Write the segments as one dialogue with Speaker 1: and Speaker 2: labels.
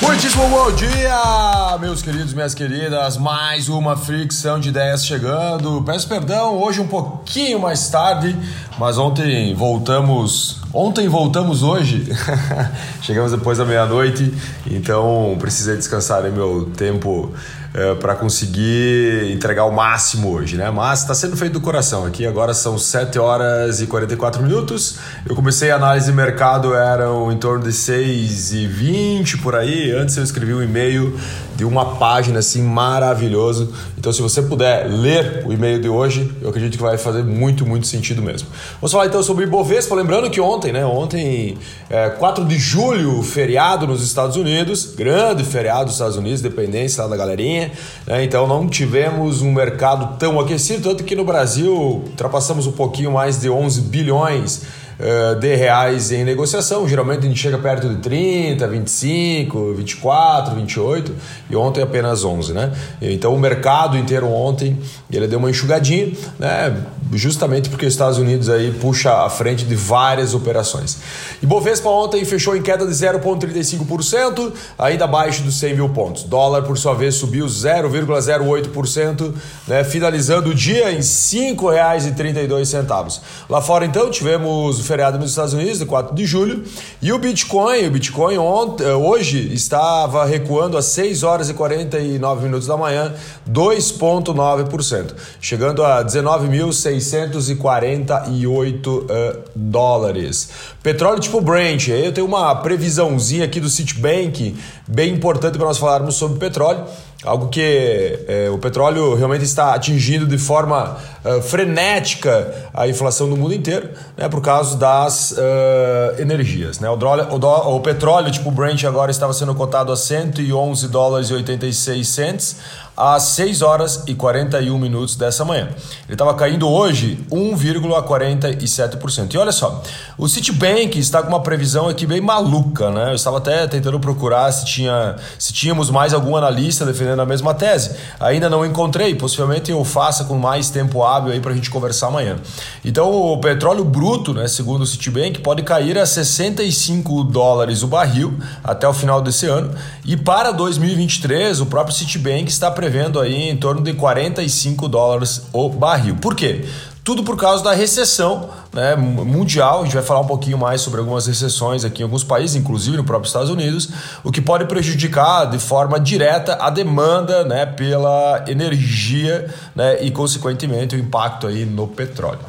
Speaker 1: Muitíssimo bom dia, meus queridos, minhas queridas. Mais uma fricção de ideias chegando. Peço perdão, hoje um pouquinho mais tarde, mas ontem voltamos. Ontem voltamos hoje. Chegamos depois da meia-noite, então precisei descansar meu tempo uh, para conseguir entregar o máximo hoje, né? Mas está sendo feito do coração. Aqui agora são 7 horas e 44 minutos. Eu comecei a análise de mercado, eram em torno de 6 e 20 por aí. Antes eu escrevi um e-mail de uma página assim maravilhoso. Então, se você puder ler o e-mail de hoje, eu acredito que vai fazer muito, muito sentido mesmo. Vamos falar então sobre Ibovespa. Lembrando que ontem, né? Ontem, é, 4 de julho, feriado nos Estados Unidos, grande feriado nos Estados Unidos, dependência lá da galerinha. Né? Então, não tivemos um mercado tão aquecido, tanto que no Brasil ultrapassamos um pouquinho mais de 11 bilhões uh, de reais em negociação. Geralmente a gente chega perto de 30, 25, 24, 28 e ontem apenas 11, né? Então o mercado inteiro ontem ele deu uma enxugadinha, né? Justamente porque os Estados Unidos aí puxa à frente de várias operações. E Bovespa ontem fechou em queda de 0,35%, ainda abaixo dos 100 mil pontos. Dólar, por sua vez, subiu 0,08%, né? finalizando o dia em R$ 5,32. Lá fora, então, tivemos feriado nos Estados Unidos, de 4 de julho. E o Bitcoin, o Bitcoin ontem, eh, hoje estava recuando às 6 horas e 49 minutos da manhã, 2,9%, chegando a 19.648 uh, dólares. Petróleo tipo Brent, eu tenho uma previsãozinha aqui do Citibank, bem importante para nós falarmos sobre petróleo algo que é, o petróleo realmente está atingindo de forma uh, frenética a inflação do mundo inteiro, né, por causa das uh, energias. Né? O, o, o, petróleo tipo Brent agora estava sendo cotado a 111 dólares e 86 cents às 6 horas e 41 minutos dessa manhã. Ele estava caindo hoje 1,47%. E olha só, o Citibank está com uma previsão aqui bem maluca, né? Eu estava até tentando procurar se, tinha, se tínhamos mais algum analista defendendo a mesma tese. Ainda não encontrei, possivelmente eu faça com mais tempo hábil aí para a gente conversar amanhã. Então o petróleo bruto, né, segundo o Citibank, pode cair a 65 dólares o barril até o final desse ano. E para 2023, o próprio Citibank está prevendo aí em torno de 45 dólares o barril. Por quê? Tudo por causa da recessão né, mundial. A gente vai falar um pouquinho mais sobre algumas recessões aqui em alguns países, inclusive no próprio Estados Unidos, o que pode prejudicar de forma direta a demanda né, pela energia né, e, consequentemente, o impacto aí no petróleo.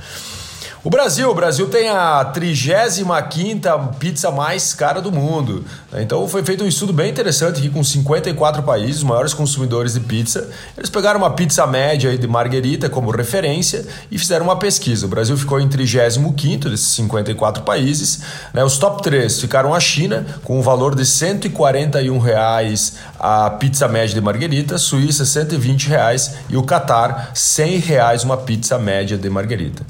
Speaker 1: O Brasil, o Brasil tem a 35 pizza mais cara do mundo. Né? Então foi feito um estudo bem interessante aqui com 54 países, os maiores consumidores de pizza. Eles pegaram uma pizza média de marguerita como referência e fizeram uma pesquisa. O Brasil ficou em 35 desses 54 países. Né? Os top 3 ficaram a China, com um valor de 141 reais a pizza média de marguerita, Suíça 120 reais e o Catar 100 reais uma pizza média de marguerita.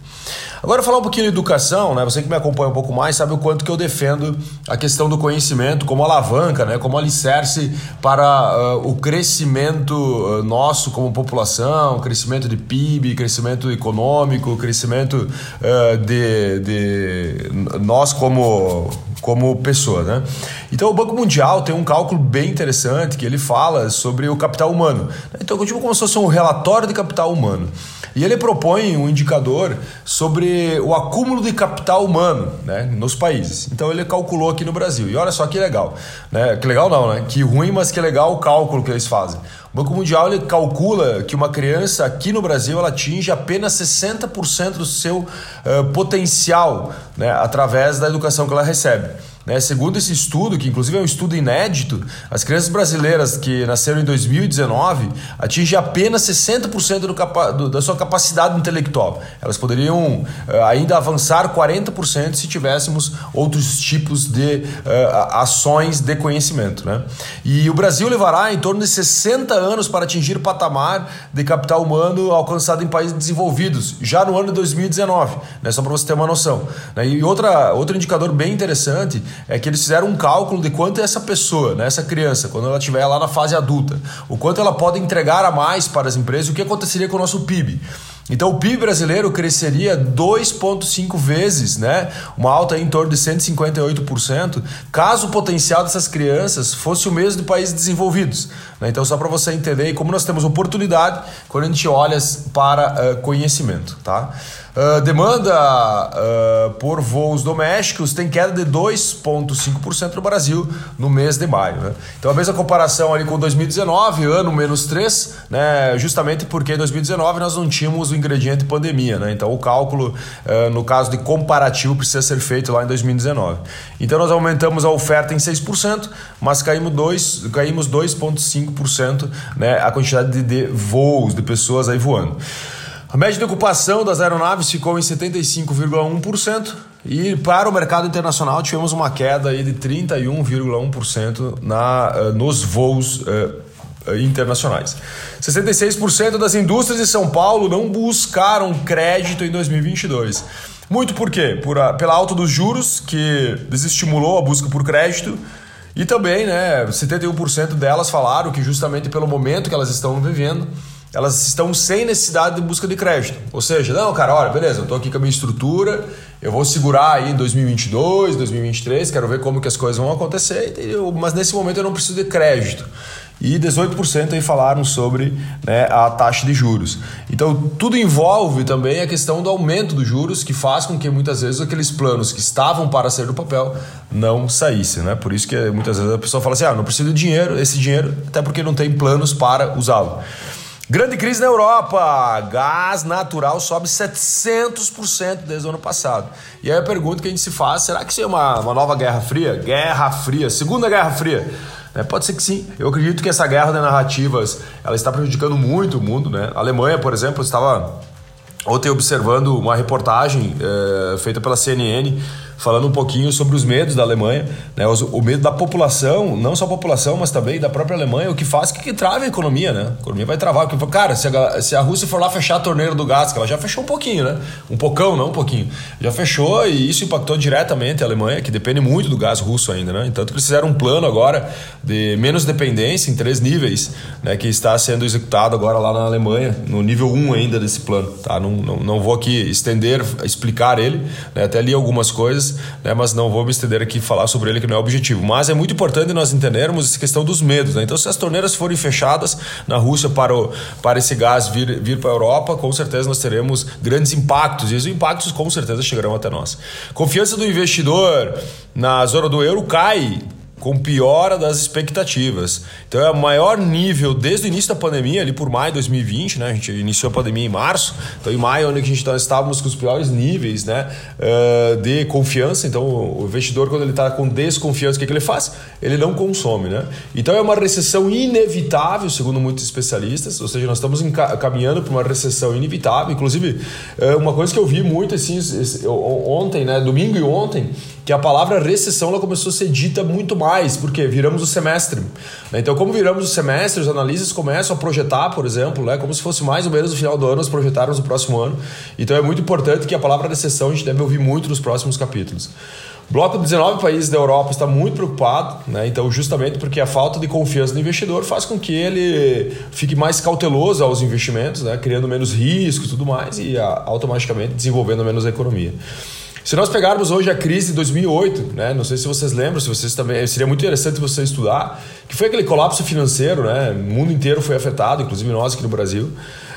Speaker 1: Agora falar um pouquinho de educação, né? Você que me acompanha um pouco mais sabe o quanto que eu defendo a questão do conhecimento como alavanca, né? Como alicerce para uh, o crescimento uh, nosso como população, crescimento de PIB, crescimento econômico, crescimento uh, de, de nós como como pessoa, né? Então o Banco Mundial tem um cálculo bem interessante que ele fala sobre o capital humano. Então eu tipo como se fosse um relatório de capital humano. E ele propõe um indicador sobre o acúmulo de capital humano né, nos países. Então ele calculou aqui no Brasil. E olha só que legal. Né? Que legal não, né? Que ruim, mas que legal o cálculo que eles fazem. O Banco Mundial ele calcula que uma criança aqui no Brasil ela atinge apenas 60% do seu uh, potencial né, através da educação que ela recebe. Né? Segundo esse estudo, que inclusive é um estudo inédito, as crianças brasileiras que nasceram em 2019 atingem apenas 60% do capa do, da sua capacidade intelectual. Elas poderiam uh, ainda avançar 40% se tivéssemos outros tipos de uh, ações de conhecimento. Né? E o Brasil levará em torno de 60 anos para atingir o patamar de capital humano alcançado em países desenvolvidos, já no ano de 2019, né? só para você ter uma noção. Né? E outra, outro indicador bem interessante é que eles fizeram um cálculo de quanto essa pessoa, né, essa criança, quando ela estiver lá na fase adulta, o quanto ela pode entregar a mais para as empresas o que aconteceria com o nosso PIB. Então o PIB brasileiro cresceria 2,5 vezes, né? Uma alta em torno de 158%, caso o potencial dessas crianças fosse o mesmo de países desenvolvidos. Né? Então, só para você entender como nós temos oportunidade quando a gente olha para uh, conhecimento. Tá? Uh, demanda uh, por voos domésticos tem queda de 2,5% no Brasil no mês de maio. Né? Então, a mesma comparação ali com 2019, ano menos 3, né? justamente porque em 2019 nós não tínhamos o ingrediente pandemia. Né? Então, o cálculo, uh, no caso de comparativo, precisa ser feito lá em 2019. Então, nós aumentamos a oferta em 6%, mas caímos 2,5%. Caímos 2,5% né, a quantidade de, de voos, de pessoas aí voando. A média de ocupação das aeronaves ficou em 75,1% e para o mercado internacional tivemos uma queda aí de 31,1% na, uh, nos voos uh, internacionais. 66% das indústrias de São Paulo não buscaram crédito em 2022. Muito por quê? Por a, pela alta dos juros, que desestimulou a busca por crédito, e também, né, 71% delas falaram que justamente pelo momento que elas estão vivendo, elas estão sem necessidade de busca de crédito. Ou seja, não, cara, olha, beleza, eu estou aqui com a minha estrutura, eu vou segurar aí em 2022, 2023, quero ver como que as coisas vão acontecer, mas nesse momento eu não preciso de crédito. E 18% aí falaram sobre né, a taxa de juros. Então, tudo envolve também a questão do aumento dos juros, que faz com que muitas vezes aqueles planos que estavam para sair do papel não saíssem. Né? Por isso que muitas vezes a pessoa fala assim: ah, não preciso de dinheiro, esse dinheiro, até porque não tem planos para usá-lo. Grande crise na Europa. Gás natural sobe 700% desde o ano passado. E aí a pergunta que a gente se faz: será que isso é uma, uma nova Guerra Fria? Guerra Fria, Segunda Guerra Fria. É, pode ser que sim. Eu acredito que essa guerra de narrativas ela está prejudicando muito o mundo. Né? A Alemanha, por exemplo, estava ontem observando uma reportagem é, feita pela CNN falando um pouquinho sobre os medos da Alemanha, né? o, medo da população, não só a população, mas também da própria Alemanha, o que faz que, que trave a economia, né? A economia vai travar. Porque, cara, se a, se a Rússia for lá fechar a torneira do gás, que ela já fechou um pouquinho, né? Um pocão, não um pouquinho. Já fechou e isso impactou diretamente a Alemanha, que depende muito do gás russo ainda, né? Então, eles fizeram um plano agora de menos dependência em três níveis, né? Que está sendo executado agora lá na Alemanha, no nível 1 ainda desse plano, tá? Não, não, não vou aqui estender, explicar ele, né? Até li algumas coisas né, mas não vou me estender aqui falar sobre ele, que não é o objetivo. Mas é muito importante nós entendermos essa questão dos medos. Né? Então, se as torneiras forem fechadas na Rússia para, o, para esse gás vir, vir para a Europa, com certeza nós teremos grandes impactos, e os impactos com certeza chegarão até nós. Confiança do investidor na zona do euro cai com piora das expectativas. Então é o maior nível desde o início da pandemia, ali por maio de 2020, né? A gente iniciou a pandemia em março, então em maio onde a gente nós estávamos com os piores níveis, né? Uh, de confiança. Então o investidor quando ele está com desconfiança, o que, que ele faz? Ele não consome, né? Então é uma recessão inevitável, segundo muitos especialistas. Ou seja, nós estamos caminhando para uma recessão inevitável. Inclusive uma coisa que eu vi muito assim ontem, né? Domingo e ontem que a palavra recessão ela começou a ser dita muito mais, porque viramos o semestre. Né? Então, como viramos o semestre, os analistas começam a projetar, por exemplo, né? como se fosse mais ou menos no final do ano, nós projetarmos o próximo ano. Então, é muito importante que a palavra recessão a gente deve ouvir muito nos próximos capítulos. O bloco de 19 países da Europa está muito preocupado, né? então, justamente porque a falta de confiança no investidor faz com que ele fique mais cauteloso aos investimentos, né? criando menos risco e tudo mais, e automaticamente desenvolvendo menos a economia. Se nós pegarmos hoje a crise de 2008, né, não sei se vocês lembram, se vocês também seria muito interessante você estudar, que foi aquele colapso financeiro, né, o mundo inteiro foi afetado, inclusive nós aqui no Brasil.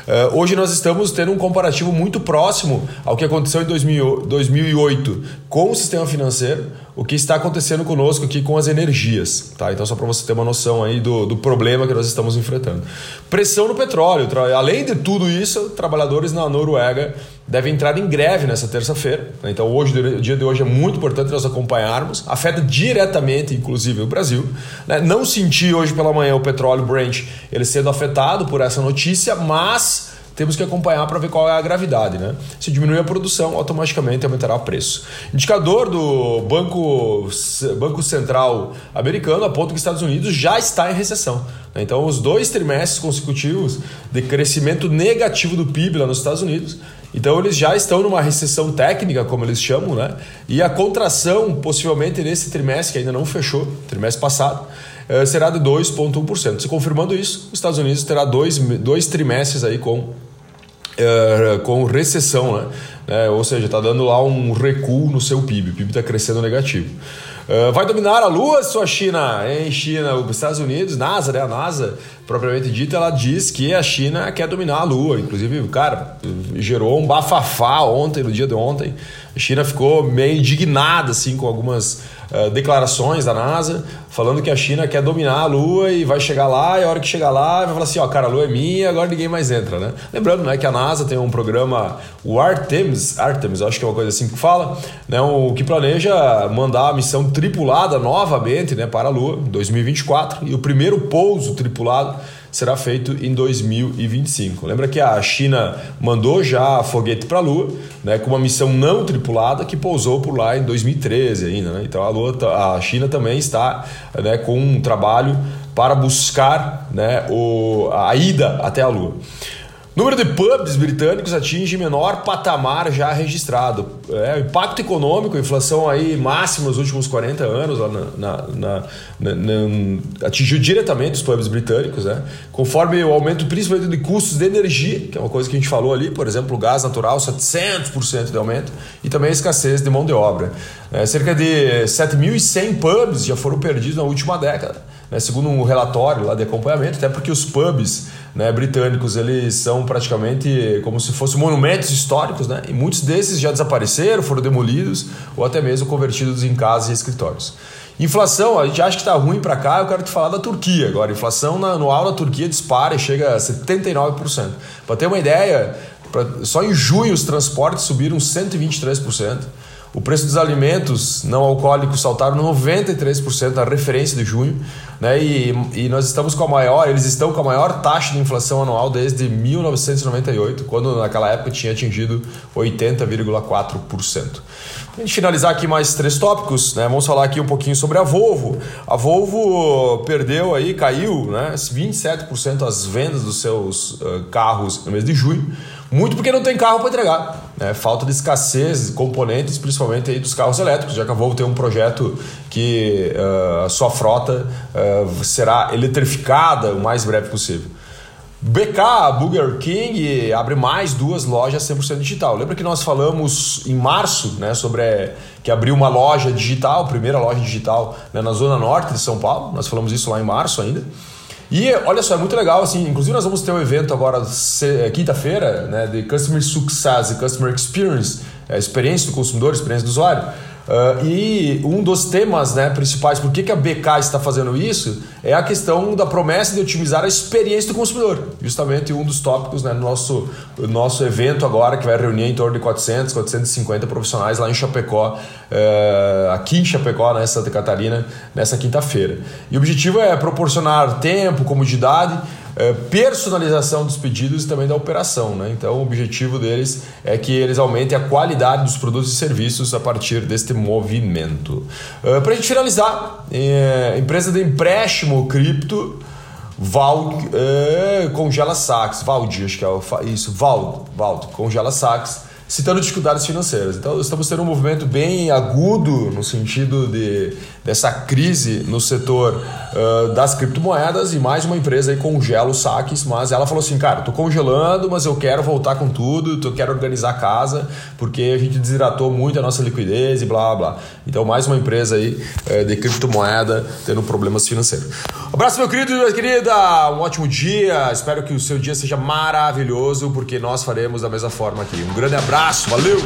Speaker 1: Uh, hoje nós estamos tendo um comparativo muito próximo ao que aconteceu em 2000, 2008 com o sistema financeiro, o que está acontecendo conosco aqui com as energias. Tá? Então, só para você ter uma noção aí do, do problema que nós estamos enfrentando. Pressão no petróleo. Além de tudo isso, trabalhadores na Noruega devem entrar em greve nessa terça-feira. Né? Então, hoje, o dia de hoje é muito importante nós acompanharmos. Afeta diretamente, inclusive, o Brasil. Né? Não senti hoje pela manhã o petróleo Brent ele sendo afetado por essa notícia, mas temos que acompanhar para ver qual é a gravidade. Né? Se diminuir a produção, automaticamente aumentará o preço. Indicador do Banco, Banco Central americano aponta que os Estados Unidos já está em recessão. Né? Então, os dois trimestres consecutivos de crimento negativo do PIB lá nos Estados Unidos. Então, eles já estão numa recessão técnica, como eles chamam, né? e a contração, possivelmente nesse trimestre, que ainda não fechou, trimestre passado, eh, será de 2,1%. Se confirmando isso, os Estados Unidos terá dois, dois trimestres aí com uh, com recessão, né? É, ou seja, está dando lá um recuo no seu PIB. O PIB está crescendo negativo. Uh, vai dominar a Lua, sua China? Em China, os Estados Unidos, NASA, né? A NASA, propriamente dita, ela diz que a China quer dominar a Lua. Inclusive, cara, gerou um bafafá ontem, no dia de ontem. A China ficou meio indignada, assim, com algumas uh, declarações da NASA, falando que a China quer dominar a Lua e vai chegar lá, e a hora que chegar lá, vai falar assim, ó, cara, a Lua é minha, agora ninguém mais entra, né? Lembrando, né, que a NASA tem um programa, o Artemis, Artemis, acho que é uma coisa assim que fala, né, o que planeja mandar a missão tripulada novamente, né, para a Lua, em 2024, e o primeiro pouso tripulado será feito em 2025. Lembra que a China mandou já foguete para a Lua, né, com uma missão não tripulada que pousou por lá em 2013 ainda. Né? Então a, Lua, a China também está né, com um trabalho para buscar né, o, a ida até a Lua. Número de pubs britânicos atinge menor patamar já registrado. É, impacto econômico, inflação aí máxima nos últimos 40 anos, na, na, na, atingiu diretamente os pubs britânicos, né? conforme o aumento principalmente de custos de energia, que é uma coisa que a gente falou ali, por exemplo, o gás natural, 700% de aumento, e também a escassez de mão de obra. É, cerca de 7.100 pubs já foram perdidos na última década, né? segundo um relatório lá de acompanhamento, até porque os pubs né, britânicos eles são praticamente como se fossem monumentos históricos, né? E muitos desses já desapareceram, foram demolidos ou até mesmo convertidos em casas e escritórios. Inflação, a gente acha que está ruim para cá, eu quero te falar da Turquia agora. Inflação anual na Turquia dispara e chega a 79%. Para ter uma ideia, pra, só em junho os transportes subiram 123%. O preço dos alimentos não alcoólicos saltaram 93% na referência de junho, né? E, e nós estamos com a maior, eles estão com a maior taxa de inflação anual desde 1998, quando naquela época tinha atingido 80,4%. A gente finalizar aqui mais três tópicos, né? Vamos falar aqui um pouquinho sobre a Volvo. A Volvo perdeu aí, caiu, né? 27% as vendas dos seus uh, carros no mês de junho muito porque não tem carro para entregar. Né? Falta de escassez de componentes, principalmente aí dos carros elétricos, já que a Volvo tem um projeto que uh, a sua frota uh, será eletrificada o mais breve possível. BK, Burger King, abre mais duas lojas 100% digital. Lembra que nós falamos em março né, sobre que abriu uma loja digital, primeira loja digital né, na zona norte de São Paulo? Nós falamos isso lá em março ainda. E olha só, é muito legal, assim, inclusive nós vamos ter um evento agora, é, quinta-feira, né, de Customer Success e Customer Experience, é, experiência do consumidor, experiência do usuário. Uh, e um dos temas né, principais, por que, que a BK está fazendo isso, é a questão da promessa de otimizar a experiência do consumidor. Justamente um dos tópicos né, no nosso, nosso evento agora, que vai reunir em torno de 400, 450 profissionais lá em Chapecó, uh, aqui em Chapecó, né, Santa Catarina, nessa quinta-feira. E o objetivo é proporcionar tempo, comodidade é, personalização dos pedidos e também da operação. Né? Então, o objetivo deles é que eles aumentem a qualidade dos produtos e serviços a partir deste movimento. Uh, Para a gente finalizar, é, empresa de empréstimo cripto. Val, é, congela saques, Valdi, acho que é isso, Val, Val, congela saques citando dificuldades financeiras. Então, estamos tendo um movimento bem agudo no sentido de, dessa crise no setor uh, das criptomoedas e mais uma empresa aí congela os saques, mas ela falou assim, cara, tô congelando, mas eu quero voltar com tudo, eu quero organizar a casa, porque a gente desidratou muito a nossa liquidez e blá blá. Então, mais uma empresa aí uh, de criptomoeda tendo problemas financeiros. Um abraço, meu querido e minha querida, um ótimo dia, espero que o seu dia seja maravilhoso, porque nós faremos da mesma forma aqui. Um grande abraço abraço, valeu!